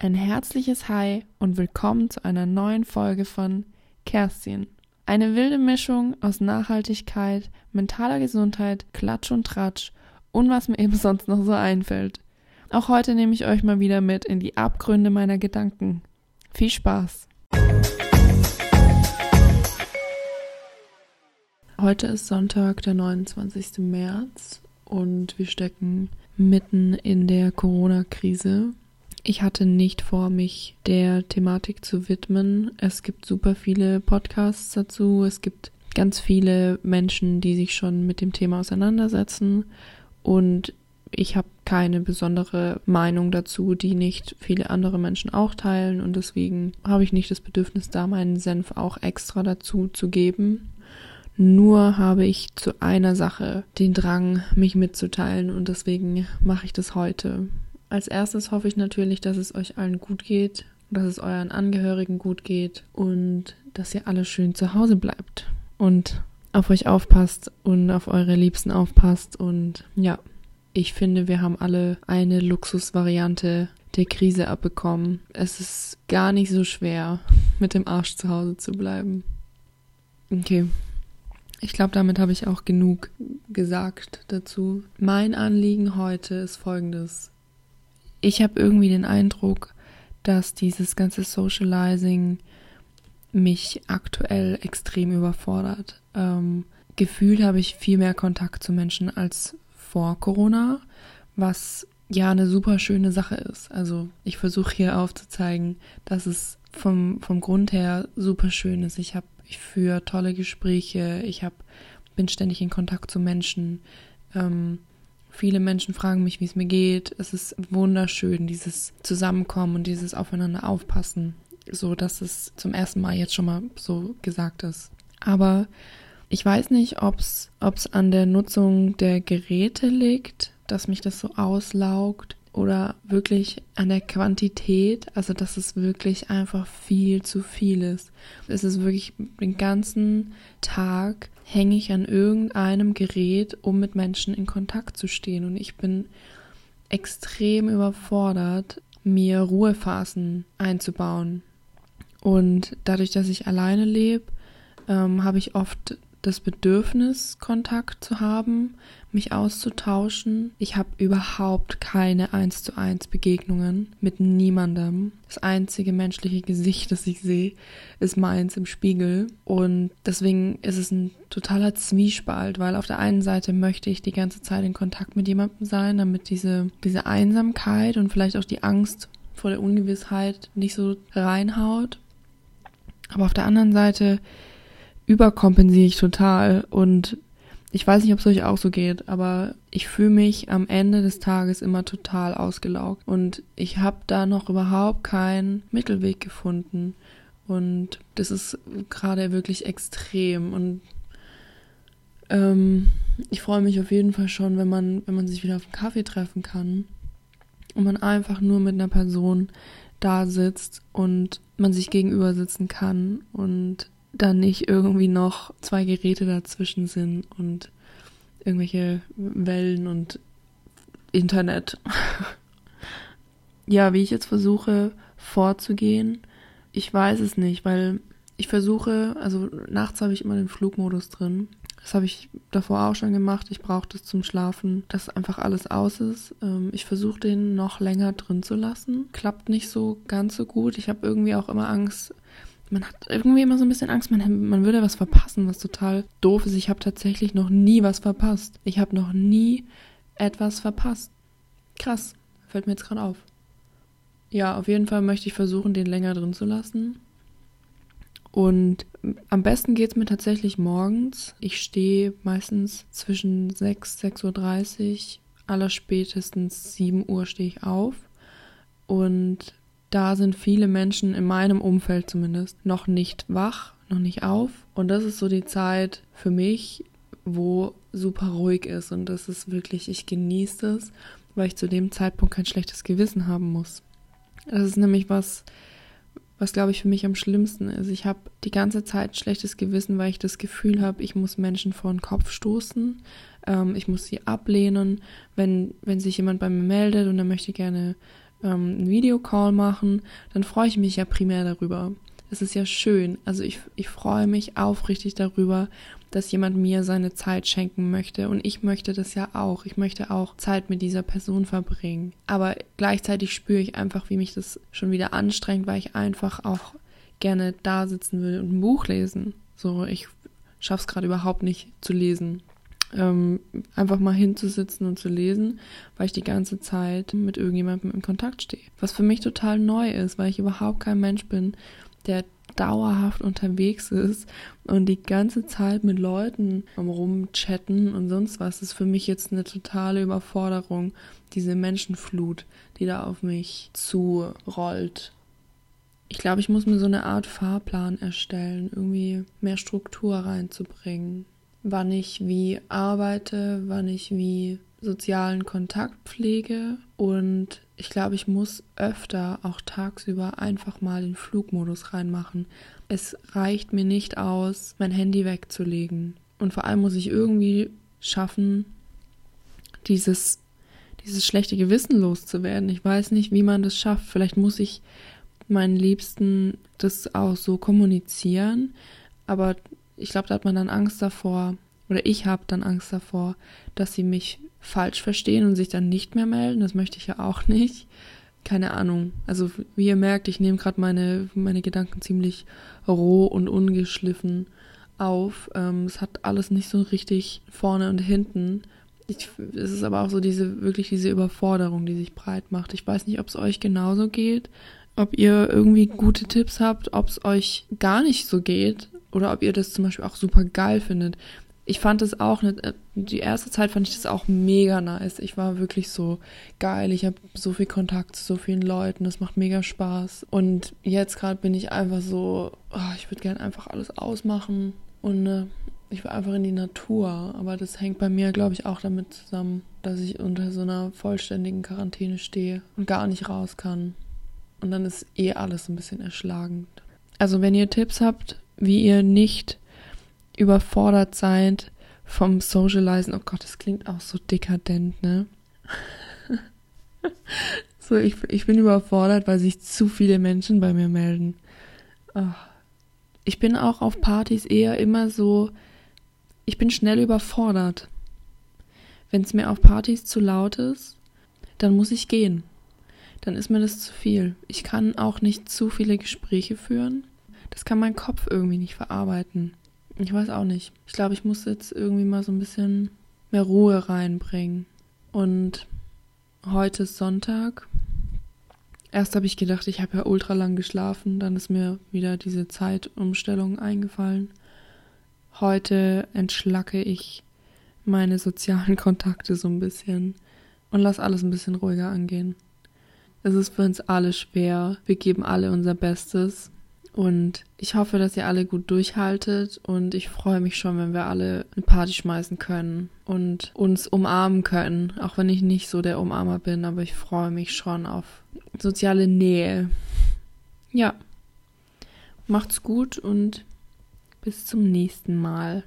Ein herzliches Hi und willkommen zu einer neuen Folge von Kerstin. Eine wilde Mischung aus Nachhaltigkeit, mentaler Gesundheit, Klatsch und Tratsch und was mir eben sonst noch so einfällt. Auch heute nehme ich euch mal wieder mit in die Abgründe meiner Gedanken. Viel Spaß! Heute ist Sonntag, der 29. März und wir stecken mitten in der Corona-Krise. Ich hatte nicht vor, mich der Thematik zu widmen. Es gibt super viele Podcasts dazu. Es gibt ganz viele Menschen, die sich schon mit dem Thema auseinandersetzen. Und ich habe keine besondere Meinung dazu, die nicht viele andere Menschen auch teilen. Und deswegen habe ich nicht das Bedürfnis, da meinen Senf auch extra dazu zu geben. Nur habe ich zu einer Sache den Drang, mich mitzuteilen und deswegen mache ich das heute. Als erstes hoffe ich natürlich, dass es euch allen gut geht, dass es euren Angehörigen gut geht und dass ihr alle schön zu Hause bleibt und auf euch aufpasst und auf eure Liebsten aufpasst und ja, ich finde, wir haben alle eine Luxusvariante der Krise abbekommen. Es ist gar nicht so schwer, mit dem Arsch zu Hause zu bleiben. Okay, ich glaube, damit habe ich auch genug gesagt dazu. Mein Anliegen heute ist folgendes. Ich habe irgendwie den Eindruck, dass dieses ganze Socializing mich aktuell extrem überfordert. Ähm, gefühlt habe ich viel mehr Kontakt zu Menschen als vor Corona, was ja eine super schöne Sache ist. Also ich versuche hier aufzuzeigen, dass es vom, vom Grund her super schön ist. Ich habe ich führe tolle Gespräche, ich hab, bin ständig in Kontakt zu Menschen. Ähm, viele Menschen fragen mich, wie es mir geht. Es ist wunderschön, dieses Zusammenkommen und dieses Aufeinander aufpassen, so dass es zum ersten Mal jetzt schon mal so gesagt ist. Aber ich weiß nicht, ob es an der Nutzung der Geräte liegt, dass mich das so auslaugt oder wirklich an der Quantität, also dass es wirklich einfach viel zu viel ist. Es ist wirklich den ganzen Tag hänge ich an irgendeinem Gerät, um mit Menschen in Kontakt zu stehen und ich bin extrem überfordert, mir Ruhephasen einzubauen. Und dadurch, dass ich alleine lebe, ähm, habe ich oft das Bedürfnis, Kontakt zu haben, mich auszutauschen. Ich habe überhaupt keine eins zu eins Begegnungen mit niemandem. Das einzige menschliche Gesicht, das ich sehe, ist meins im Spiegel. Und deswegen ist es ein totaler Zwiespalt, weil auf der einen Seite möchte ich die ganze Zeit in Kontakt mit jemandem sein, damit diese, diese Einsamkeit und vielleicht auch die Angst vor der Ungewissheit nicht so reinhaut. Aber auf der anderen Seite überkompensiere ich total und ich weiß nicht, ob es euch auch so geht, aber ich fühle mich am Ende des Tages immer total ausgelaugt und ich habe da noch überhaupt keinen Mittelweg gefunden und das ist gerade wirklich extrem und ähm, ich freue mich auf jeden Fall schon, wenn man wenn man sich wieder auf einen Kaffee treffen kann und man einfach nur mit einer Person da sitzt und man sich gegenüber sitzen kann und dann nicht irgendwie noch zwei Geräte dazwischen sind und irgendwelche Wellen und Internet. ja, wie ich jetzt versuche vorzugehen, ich weiß es nicht, weil ich versuche, also nachts habe ich immer den Flugmodus drin. Das habe ich davor auch schon gemacht. Ich brauche das zum Schlafen, dass einfach alles aus ist. Ähm, ich versuche den noch länger drin zu lassen. Klappt nicht so ganz so gut. Ich habe irgendwie auch immer Angst, man hat irgendwie immer so ein bisschen Angst, man, man würde was verpassen, was total doof ist. Ich habe tatsächlich noch nie was verpasst. Ich habe noch nie etwas verpasst. Krass, fällt mir jetzt gerade auf. Ja, auf jeden Fall möchte ich versuchen, den länger drin zu lassen. Und am besten geht es mir tatsächlich morgens. Ich stehe meistens zwischen 6, 6.30 Uhr, allerspätestens 7 Uhr stehe ich auf. Und da sind viele Menschen in meinem Umfeld zumindest noch nicht wach, noch nicht auf. Und das ist so die Zeit für mich, wo super ruhig ist. Und das ist wirklich, ich genieße es, weil ich zu dem Zeitpunkt kein schlechtes Gewissen haben muss. Das ist nämlich was, was glaube ich für mich am schlimmsten ist. Ich habe die ganze Zeit schlechtes Gewissen, weil ich das Gefühl habe, ich muss Menschen vor den Kopf stoßen. Ähm, ich muss sie ablehnen, wenn, wenn sich jemand bei mir meldet und er möchte gerne ähm, einen Videocall machen, dann freue ich mich ja primär darüber. Es ist ja schön. Also ich, ich freue mich aufrichtig darüber, dass jemand mir seine Zeit schenken möchte. Und ich möchte das ja auch. Ich möchte auch Zeit mit dieser Person verbringen. Aber gleichzeitig spüre ich einfach, wie mich das schon wieder anstrengt, weil ich einfach auch gerne da sitzen will und ein Buch lesen. So, ich schaffe es gerade überhaupt nicht zu lesen. Ähm, einfach mal hinzusitzen und zu lesen, weil ich die ganze Zeit mit irgendjemandem in Kontakt stehe. Was für mich total neu ist, weil ich überhaupt kein Mensch bin, der dauerhaft unterwegs ist und die ganze Zeit mit Leuten rumchatten und sonst was, ist für mich jetzt eine totale Überforderung, diese Menschenflut, die da auf mich zurollt. Ich glaube, ich muss mir so eine Art Fahrplan erstellen, irgendwie mehr Struktur reinzubringen. Wann ich wie arbeite, wann ich wie sozialen Kontakt pflege und ich glaube, ich muss öfter auch tagsüber einfach mal den Flugmodus reinmachen. Es reicht mir nicht aus, mein Handy wegzulegen. Und vor allem muss ich irgendwie schaffen, dieses, dieses schlechte Gewissen loszuwerden. Ich weiß nicht, wie man das schafft. Vielleicht muss ich meinen Liebsten das auch so kommunizieren. Aber ich glaube, da hat man dann Angst davor, oder ich habe dann Angst davor, dass sie mich falsch verstehen und sich dann nicht mehr melden. Das möchte ich ja auch nicht. Keine Ahnung. Also wie ihr merkt, ich nehme gerade meine, meine Gedanken ziemlich roh und ungeschliffen auf. Ähm, es hat alles nicht so richtig vorne und hinten. Ich, es ist aber auch so diese, wirklich diese Überforderung, die sich breit macht. Ich weiß nicht, ob es euch genauso geht, ob ihr irgendwie gute Tipps habt, ob es euch gar nicht so geht oder ob ihr das zum Beispiel auch super geil findet ich fand es auch, ne, die erste Zeit fand ich das auch mega nice. Ich war wirklich so geil. Ich habe so viel Kontakt zu so vielen Leuten. Das macht mega Spaß. Und jetzt gerade bin ich einfach so, oh, ich würde gerne einfach alles ausmachen und äh, ich will einfach in die Natur. Aber das hängt bei mir, glaube ich, auch damit zusammen, dass ich unter so einer vollständigen Quarantäne stehe und gar nicht raus kann. Und dann ist eh alles ein bisschen erschlagend. Also wenn ihr Tipps habt, wie ihr nicht überfordert seid vom Socializen. Oh Gott, das klingt auch so dekadent, ne? so, ich, ich bin überfordert, weil sich zu viele Menschen bei mir melden. Ich bin auch auf Partys eher immer so, ich bin schnell überfordert. Wenn es mir auf Partys zu laut ist, dann muss ich gehen. Dann ist mir das zu viel. Ich kann auch nicht zu viele Gespräche führen. Das kann mein Kopf irgendwie nicht verarbeiten. Ich weiß auch nicht. Ich glaube, ich muss jetzt irgendwie mal so ein bisschen mehr Ruhe reinbringen. Und heute ist Sonntag. Erst habe ich gedacht, ich habe ja ultra lang geschlafen. Dann ist mir wieder diese Zeitumstellung eingefallen. Heute entschlacke ich meine sozialen Kontakte so ein bisschen und lass alles ein bisschen ruhiger angehen. Es ist für uns alle schwer. Wir geben alle unser Bestes. Und ich hoffe, dass ihr alle gut durchhaltet und ich freue mich schon, wenn wir alle eine Party schmeißen können und uns umarmen können. Auch wenn ich nicht so der Umarmer bin, aber ich freue mich schon auf soziale Nähe. Ja. Macht's gut und bis zum nächsten Mal.